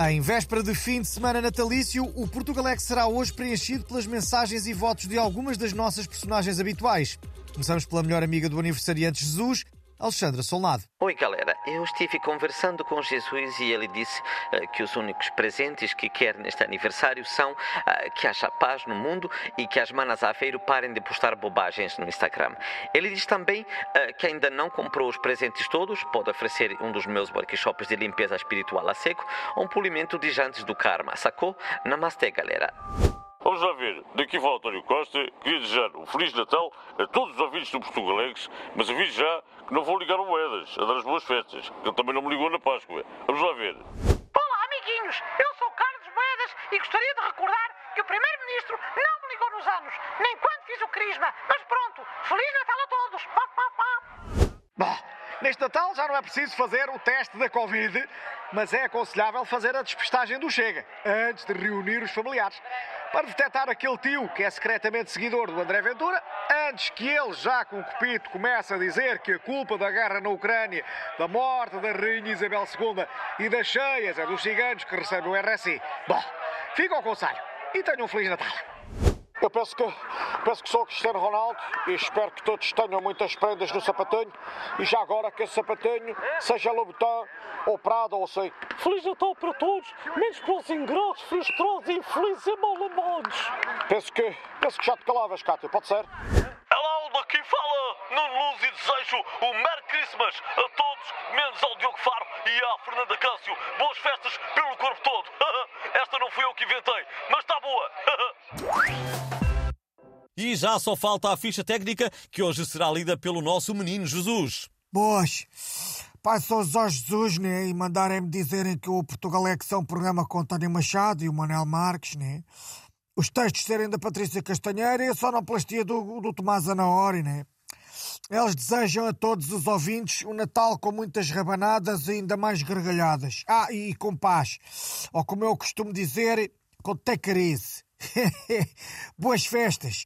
Em véspera de fim de semana natalício, o Portugalex será hoje preenchido pelas mensagens e votos de algumas das nossas personagens habituais. Começamos pela melhor amiga do aniversariante Jesus, Alexandra Solnado. Oi, galera. Eu estive conversando com Jesus e ele disse uh, que os únicos presentes que quer neste aniversário são uh, que haja paz no mundo e que as manas Aveiro parem de postar bobagens no Instagram. Ele diz também uh, que ainda não comprou os presentes todos, pode oferecer um dos meus workshops de limpeza espiritual a seco ou um polimento de jantes do karma, sacou? Namastê, galera. Vamos lá ver, daqui fala António Costa, queria desejar um Feliz Natal a todos os ouvintes do Portugalex, mas aviso já que não vou ligar Moedas a dar as boas festas, ele também não me ligou na Páscoa. Vamos lá ver. Olá, amiguinhos, eu sou Carlos Moedas e gostaria de recordar que o Primeiro-Ministro não me ligou nos anos, nem quando fiz o Crisma, mas pronto, Feliz Natal a todos! Neste Natal já não é preciso fazer o teste da Covid, mas é aconselhável fazer a despistagem do Chega, antes de reunir os familiares para detectar aquele tio que é secretamente seguidor do André Ventura, antes que ele, já com o copito, comece a dizer que a culpa da guerra na Ucrânia, da morte da Rainha Isabel II e das cheias é dos ciganos que recebem o RSI. Bom, fica ao conselho e tenham um Feliz Natal. Eu penso que, penso que sou o Cristiano Ronaldo e espero que todos tenham muitas prendas no sapatinho e já agora que esse sapatinho seja Louboutin ou Prada ou sei. Feliz Natal para todos, menos para os ingratos, frustrosos, infelizes e mal amados. Penso que, penso que já te calavas, Cátia, pode ser? Olá, daqui fala Nuno Luz e desejo o Merry Christmas a todos, menos ao Diogo Faro e à Fernanda Câncio. Boas festas pelo corpo todo. Esta não fui eu que inventei, mas está boa. E já só falta a ficha técnica que hoje será lida pelo nosso menino Jesus. Boas. Pai, sou Jorge Jesus, né? E mandarem-me dizerem que o Portugalex é um programa com António Machado e o Manel Marques, né? Os textos serem da Patrícia Castanheira e a sonoplastia do, do Tomás Anaori, né? Eles desejam a todos os ouvintes um Natal com muitas rabanadas e ainda mais gargalhadas. Ah, e com paz. Ou como eu costumo dizer, com tecarice. Boas festas!